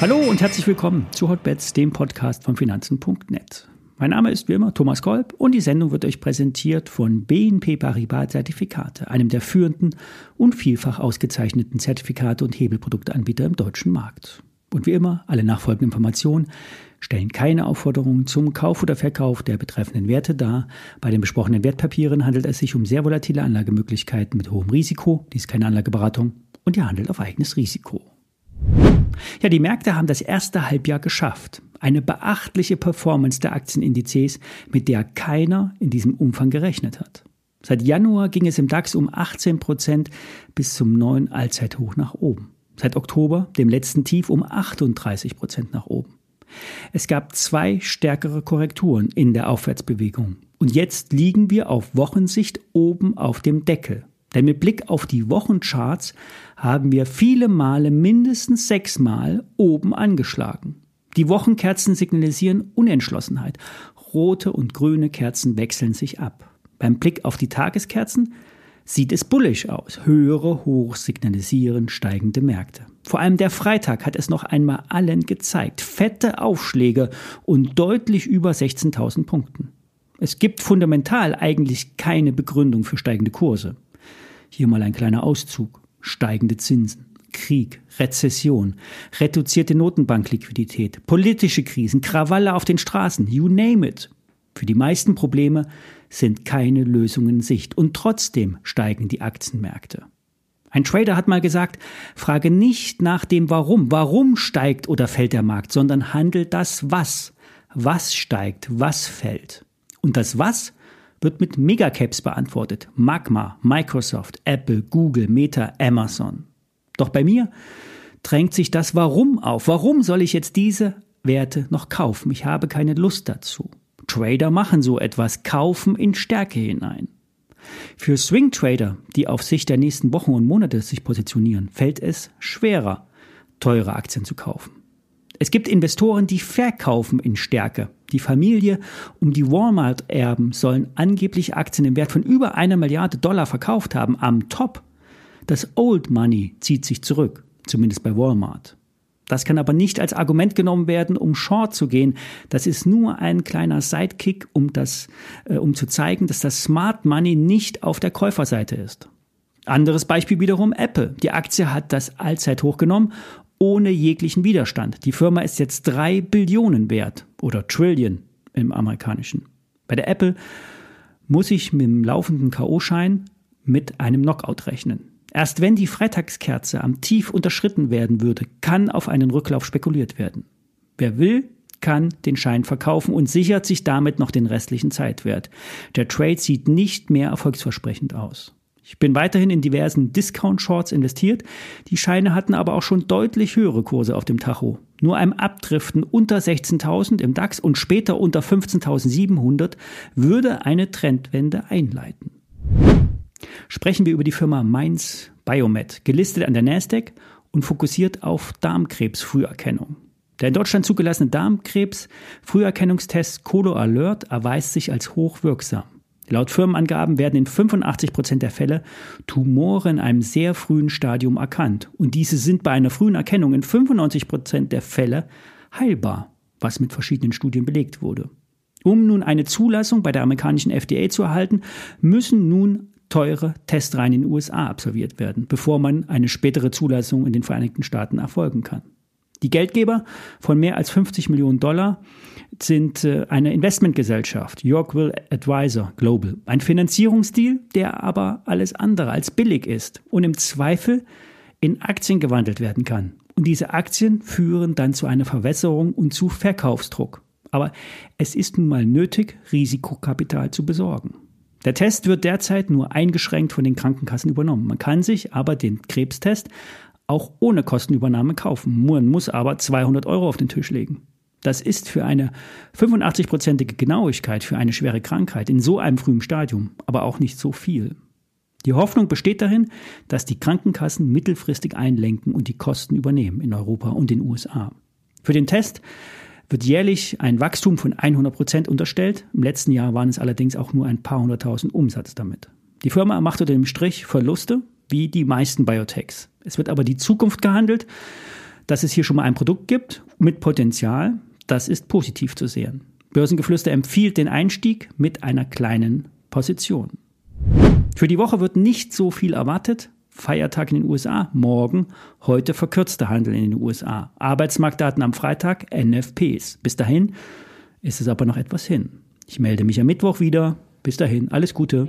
Hallo und herzlich willkommen zu Hotbets, dem Podcast von Finanzen.net. Mein Name ist wie immer Thomas Kolb und die Sendung wird euch präsentiert von BNP Paribas Zertifikate, einem der führenden und vielfach ausgezeichneten Zertifikate und Hebelprodukteanbieter im deutschen Markt. Und wie immer, alle nachfolgenden Informationen stellen keine Aufforderungen zum Kauf oder Verkauf der betreffenden Werte dar. Bei den besprochenen Wertpapieren handelt es sich um sehr volatile Anlagemöglichkeiten mit hohem Risiko. Dies ist keine Anlageberatung und ihr handelt auf eigenes Risiko. Ja, die Märkte haben das erste Halbjahr geschafft. Eine beachtliche Performance der Aktienindizes, mit der keiner in diesem Umfang gerechnet hat. Seit Januar ging es im DAX um 18 Prozent bis zum neuen Allzeithoch nach oben. Seit Oktober, dem letzten Tief, um 38 Prozent nach oben. Es gab zwei stärkere Korrekturen in der Aufwärtsbewegung. Und jetzt liegen wir auf Wochensicht oben auf dem Deckel. Denn mit Blick auf die Wochencharts haben wir viele Male mindestens sechsmal oben angeschlagen. Die Wochenkerzen signalisieren Unentschlossenheit. Rote und grüne Kerzen wechseln sich ab. Beim Blick auf die Tageskerzen sieht es bullisch aus. Höhere Hochs signalisieren steigende Märkte. Vor allem der Freitag hat es noch einmal allen gezeigt. Fette Aufschläge und deutlich über 16.000 Punkten. Es gibt fundamental eigentlich keine Begründung für steigende Kurse. Hier mal ein kleiner Auszug. Steigende Zinsen. Krieg, Rezession, reduzierte Notenbankliquidität, politische Krisen, Krawalle auf den Straßen, you name it. Für die meisten Probleme sind keine Lösungen in Sicht und trotzdem steigen die Aktienmärkte. Ein Trader hat mal gesagt, frage nicht nach dem Warum, warum steigt oder fällt der Markt, sondern handelt das Was. Was steigt, was fällt. Und das Was wird mit Megacaps beantwortet. Magma, Microsoft, Apple, Google, Meta, Amazon. Doch bei mir drängt sich das Warum auf. Warum soll ich jetzt diese Werte noch kaufen? Ich habe keine Lust dazu. Trader machen so etwas, kaufen in Stärke hinein. Für Swing Trader, die auf Sicht der nächsten Wochen und Monate sich positionieren, fällt es schwerer, teure Aktien zu kaufen. Es gibt Investoren, die verkaufen in Stärke. Die Familie um die Walmart-Erben sollen angeblich Aktien im Wert von über einer Milliarde Dollar verkauft haben. Am Top. Das Old Money zieht sich zurück, zumindest bei Walmart. Das kann aber nicht als Argument genommen werden, um Short zu gehen. Das ist nur ein kleiner Sidekick, um das, äh, um zu zeigen, dass das Smart Money nicht auf der Käuferseite ist. Anderes Beispiel wiederum Apple. Die Aktie hat das Allzeithoch genommen ohne jeglichen Widerstand. Die Firma ist jetzt drei Billionen wert oder Trillion im amerikanischen. Bei der Apple muss ich mit dem laufenden K.O.-Schein mit einem Knockout rechnen. Erst wenn die Freitagskerze am Tief unterschritten werden würde, kann auf einen Rücklauf spekuliert werden. Wer will, kann den Schein verkaufen und sichert sich damit noch den restlichen Zeitwert. Der Trade sieht nicht mehr erfolgsversprechend aus. Ich bin weiterhin in diversen Discount-Shorts investiert. Die Scheine hatten aber auch schon deutlich höhere Kurse auf dem Tacho. Nur ein Abdriften unter 16.000 im DAX und später unter 15.700 würde eine Trendwende einleiten. Sprechen wir über die Firma Mainz Biomed, gelistet an der Nasdaq und fokussiert auf Darmkrebsfrüherkennung. Der in Deutschland zugelassene Darmkrebs-Früherkennungstest Colo Alert erweist sich als hochwirksam. Laut Firmenangaben werden in 85 Prozent der Fälle Tumore in einem sehr frühen Stadium erkannt. Und diese sind bei einer frühen Erkennung in 95 Prozent der Fälle heilbar, was mit verschiedenen Studien belegt wurde. Um nun eine Zulassung bei der amerikanischen FDA zu erhalten, müssen nun teure Testreihen in den USA absolviert werden, bevor man eine spätere Zulassung in den Vereinigten Staaten erfolgen kann. Die Geldgeber von mehr als 50 Millionen Dollar sind äh, eine Investmentgesellschaft, Yorkville Advisor Global. Ein Finanzierungsdeal, der aber alles andere als billig ist und im Zweifel in Aktien gewandelt werden kann. Und diese Aktien führen dann zu einer Verwässerung und zu Verkaufsdruck. Aber es ist nun mal nötig, Risikokapital zu besorgen. Der Test wird derzeit nur eingeschränkt von den Krankenkassen übernommen. Man kann sich aber den Krebstest auch ohne Kostenübernahme kaufen. Man muss aber 200 Euro auf den Tisch legen. Das ist für eine 85-prozentige Genauigkeit für eine schwere Krankheit in so einem frühen Stadium aber auch nicht so viel. Die Hoffnung besteht darin, dass die Krankenkassen mittelfristig einlenken und die Kosten übernehmen in Europa und den USA. Für den Test wird jährlich ein Wachstum von 100 Prozent unterstellt. Im letzten Jahr waren es allerdings auch nur ein paar hunderttausend Umsatz damit. Die Firma macht unter dem Strich Verluste, wie die meisten Biotechs. Es wird aber die Zukunft gehandelt, dass es hier schon mal ein Produkt gibt mit Potenzial. Das ist positiv zu sehen. Börsengeflüster empfiehlt den Einstieg mit einer kleinen Position. Für die Woche wird nicht so viel erwartet. Feiertag in den USA, morgen, heute verkürzter Handel in den USA. Arbeitsmarktdaten am Freitag, NFPs. Bis dahin ist es aber noch etwas hin. Ich melde mich am Mittwoch wieder. Bis dahin, alles Gute.